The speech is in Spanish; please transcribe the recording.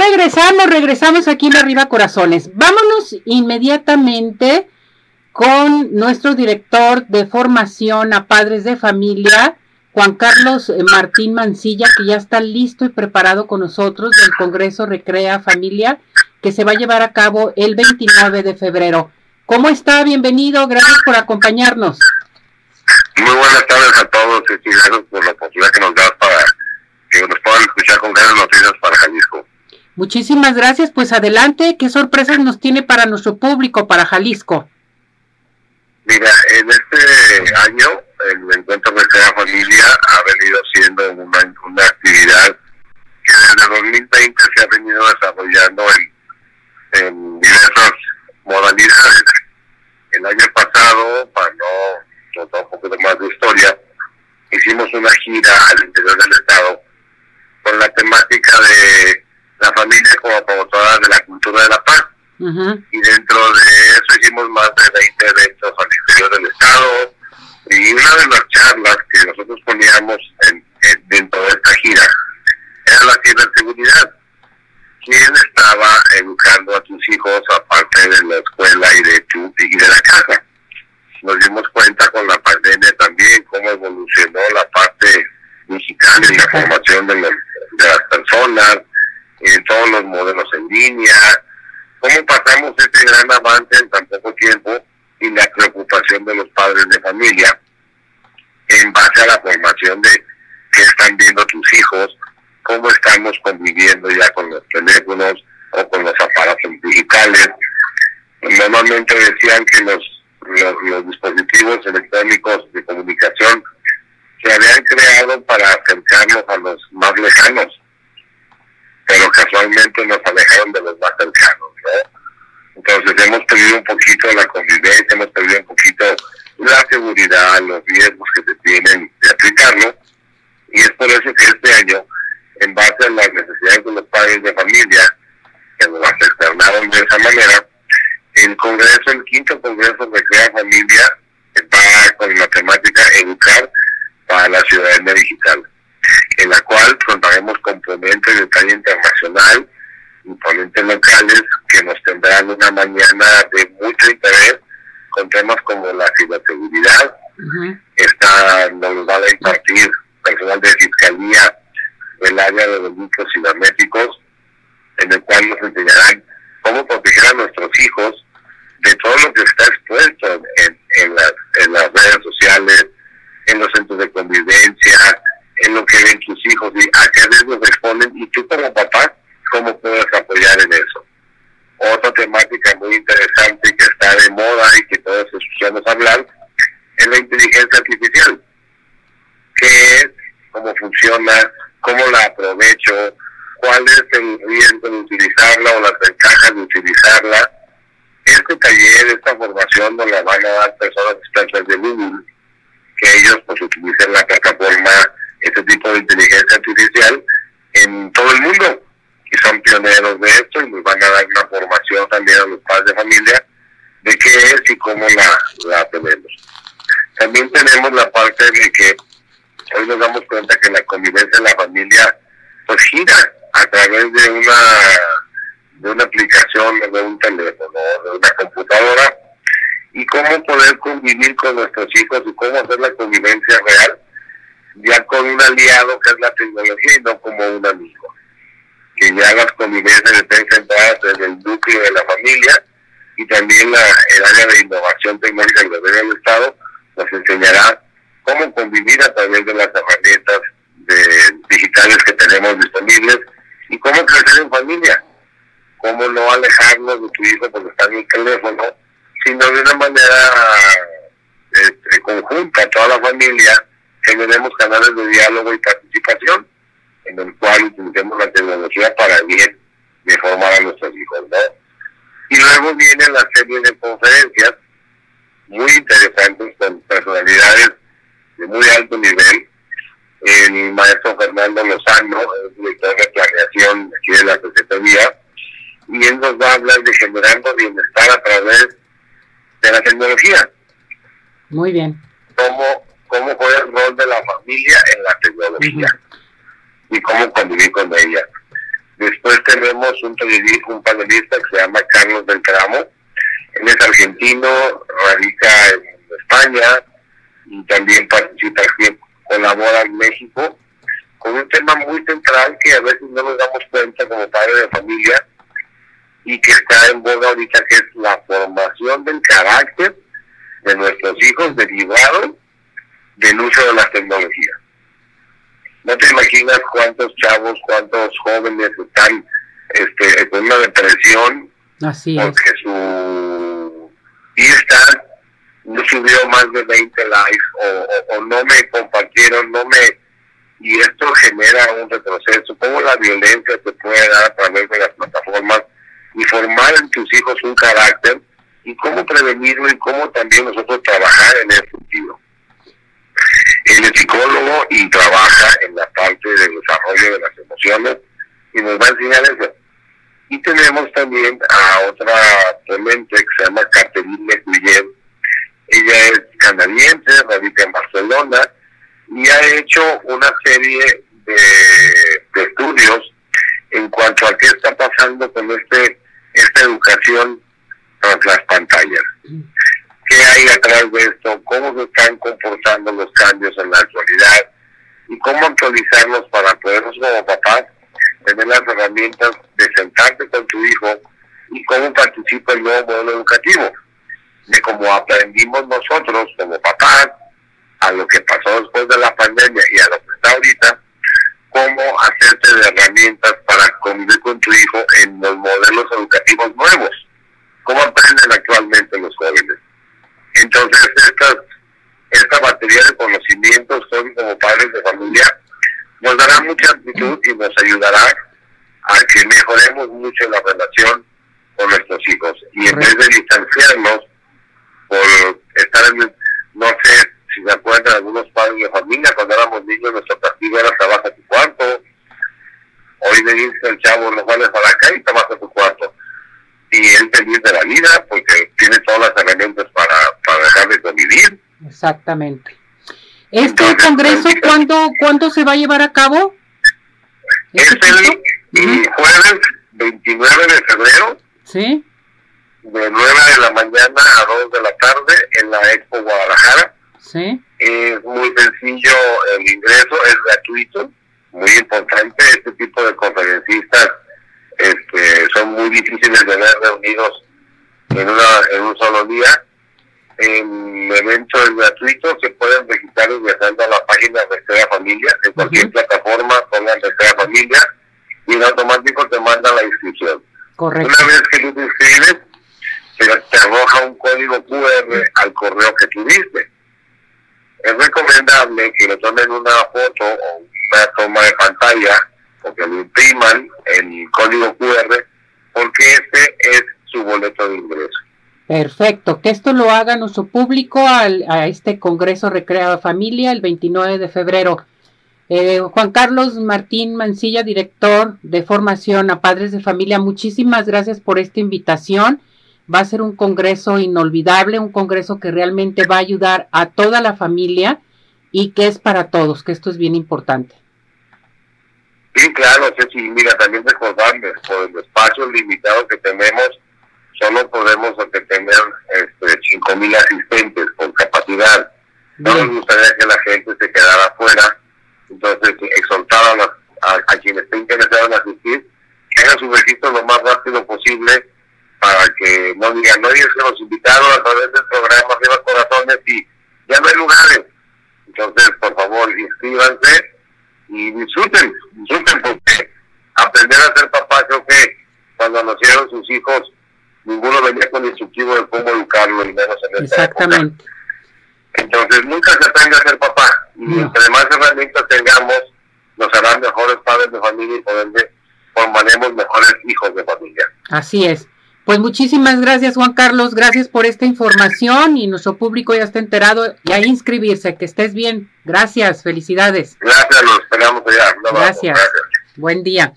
regresamos, regresamos aquí en Arriba Corazones. Vámonos inmediatamente con nuestro director de formación a padres de familia, Juan Carlos eh, Martín Mancilla, que ya está listo y preparado con nosotros del Congreso Recrea Familia, que se va a llevar a cabo el 29 de febrero. ¿Cómo está? Bienvenido, gracias por acompañarnos. Muy buenas tardes a todos y gracias por la oportunidad que nos das para que nos puedan escuchar con grandes noticias para Jalisco. Muchísimas gracias, pues adelante, ¿qué sorpresas nos tiene para nuestro público, para Jalisco? Mira, en este año el encuentro de cada familia ha venido siendo una, una actividad que desde 2020 se ha venido desarrollando en, en diversas modalidades. El año pasado, para no contar un poquito más de historia, hicimos una gira al interior del estado con la temática de la familia como promotora de la cultura de la paz. Y dentro de eso hicimos más de 20 eventos al interior del estado. Y una de las charlas que nosotros poníamos en, dentro de esta gira era la ciberseguridad. ¿Quién estaba educando a tus hijos aparte de la escuela y de, tu, y de la casa? Nos dimos cuenta con la pandemia también cómo evolucionó la parte digital y la formación de, de las personas, en todos los modelos en línea, cómo pasamos este gran avance en tan poco tiempo y la preocupación de los padres de familia en base a la formación de qué están viendo tus hijos, cómo estamos conviviendo ya con los teléfonos o con los aparatos digitales. Normalmente decían que los, los, dispositivos electrónicos de comunicación se habían creado para acercarnos a los más lejanos, pero casualmente nos alejaron de los más cercanos. Entonces hemos perdido un poquito la convivencia, hemos perdido un poquito la seguridad, los riesgos que se tienen de aplicarlo. Y es por eso que este año, en base a las necesidades de los padres de familia, que nos externaron de esa manera, el Congreso, el quinto Congreso de Crea Familia, va con la temática Educar para la Ciudadanía Digital, en la cual contaremos componentes de talla internacional, ponentes locales que nos tendrán una mañana de mucho interés con temas como la ciberseguridad. Esta nos va a impartir personal de fiscalía del área de delitos cibernéticos, en el cual nos enseñarán cómo proteger a nuestros hijos de todo lo que está expuesto en, en, las, en las redes sociales, en los centros de convivencia, en lo que ven tus hijos y a qué riesgos exponen. Y tú como papá, cómo puedes apoyar en eso. Otra temática muy interesante que está de moda y que todos escuchamos hablar es la inteligencia artificial. ¿Qué es? ¿Cómo funciona? ¿Cómo la aprovecho? ¿Cuál es el riesgo de utilizarla o las ventajas de utilizarla? Este taller, esta formación nos la van a dar personas expertas de Google, que ellos pues utilicen la plataforma, este tipo de inteligencia artificial en todo el mundo y son de esto y nos van a dar una formación también a los padres de familia de qué es y cómo la, la tenemos. También tenemos la parte de que hoy nos damos cuenta que la convivencia en la familia pues gira a través de una de una aplicación, de un teléfono, de una computadora, y cómo poder convivir con nuestros hijos y cómo hacer la convivencia real, ya con un aliado que es la tecnología como un amigo que convivencias estén centradas en el núcleo de la familia y también la, el área de innovación tecnológica del gobierno del Estado nos enseñará cómo convivir a través de las herramientas de, digitales que tenemos disponibles y cómo crecer en familia, cómo no alejarnos de tu hijo porque está en el teléfono, sino de una manera este, conjunta, toda la familia, generemos canales de diálogo y participación en el cual utilicemos la tecnología para bien de formar a nuestros hijos, ¿no? Y luego viene la serie de conferencias muy interesantes con personalidades de muy alto nivel. El maestro Fernando Lozano, el director de planeación aquí de la Secretaría, y él nos va a hablar de generando bienestar a través de la tecnología. Muy bien. ¿Cómo, cómo fue el rol de la familia en la tecnología? y cómo convivir con ella. Después tenemos un, un panelista que se llama Carlos Beltramo. Él es argentino, radica en España y también participa aquí, colabora en México, con un tema muy central que a veces no nos damos cuenta como padre de familia y que está en boga ahorita, que es la formación del carácter de nuestros hijos derivado del uso de las tecnologías. No te imaginas cuántos chavos, cuántos jóvenes están este, con una depresión Así porque su Insta no subió más de 20 likes o, o, no me compartieron, no me... Y esto genera un retroceso. ¿Cómo la violencia se puede dar a través de las plataformas y formar en tus hijos un carácter y cómo prevenirlo y cómo también nosotros trabajar en ese sentido? Él es psicólogo y trabaja en la parte del desarrollo de las emociones y nos va a enseñar eso. Y tenemos también a otra ponente que se llama Catherine Guillet. Ella es canadiense, radica en Barcelona y ha hecho una serie de, estudios en cuanto a qué está pasando con este esta educación tras las pantallas qué hay atrás de esto, cómo se están comportando los cambios en la actualidad y cómo actualizarlos para poder como papás tener las herramientas de sentarte con tu hijo y cómo participa el nuevo modelo educativo, de cómo aprendimos nosotros como papás a lo que pasó después de la pandemia y a lo que está ahorita, cómo hacerte de herramientas para convivir con tu hijo en los modelos educativos nuevos, cómo aprenden actualmente los jóvenes. Entonces, esta, esta batería de conocimientos, son como padres de familia, nos dará mucha amplitud y nos ayudará a que mejoremos mucho la relación con nuestros hijos. Y en vez de distanciarnos por estar en, no sé si se acuerdan algunos padres de familia, cuando éramos niños nuestro castigo era trabaja tu cuarto. Hoy le dice el chavo, no vales a la calle y trabaja tu cuarto y él feliz de la vida porque tiene todas las herramientas para, para dejar de convivir. Exactamente. ¿Este congreso pues, cuándo, cuándo se va a llevar a cabo? Es el, jueves 29 de febrero. Sí. De 9 de la mañana a 2 de la tarde en la Expo Guadalajara. Sí. Es muy sencillo el ingreso, es gratuito. Muy importante, este tipo de conferencistas este, son muy difíciles de ver reunidos en, una, en un solo día. En eventos gratuitos se pueden registrar ingresando a la página de Estrella Familia, en cualquier plataforma pongan Estrella Familia y en automático te manda la inscripción. Correcto. Una vez que tú te inscribes, te arroja un código QR al correo que tuviste. Es recomendable que le tomen una foto o una toma de pantalla o que lo impriman el código QR, porque este es su boleto de ingreso. Perfecto, que esto lo haga nuestro público al, a este Congreso Recreado Familia el 29 de febrero. Eh, Juan Carlos Martín Mancilla, director de formación a padres de familia, muchísimas gracias por esta invitación. Va a ser un congreso inolvidable, un congreso que realmente va a ayudar a toda la familia y que es para todos, que esto es bien importante. Sí, claro, sí, mira, también recordarles, por el espacio limitado que tenemos, solo podemos tener este, 5.000 asistentes con capacidad. No nos gustaría que la gente se quedara afuera, entonces exhortar a, a, quienes estén interesados en asistir, que hagan su registro lo más rápido posible para que no digan, no, es que nos invitaron a través del programa Arriba Corazones y ya no hay lugares. Entonces, por favor, inscríbanse y disfruten, disfruten porque aprender a ser papá creo que cuando nacieron sus hijos ninguno venía con instructivo de cómo educarlo y menos en esta Exactamente. Entonces nunca se aprende a ser papá y entre más herramientas tengamos nos harán mejores padres de familia y por ende formaremos mejores hijos de familia. Así es. Pues muchísimas gracias Juan Carlos, gracias por esta información y nuestro público ya está enterado y a inscribirse, que estés bien. Gracias, felicidades. Gracias, lo esperamos allá. gracias. Buen día.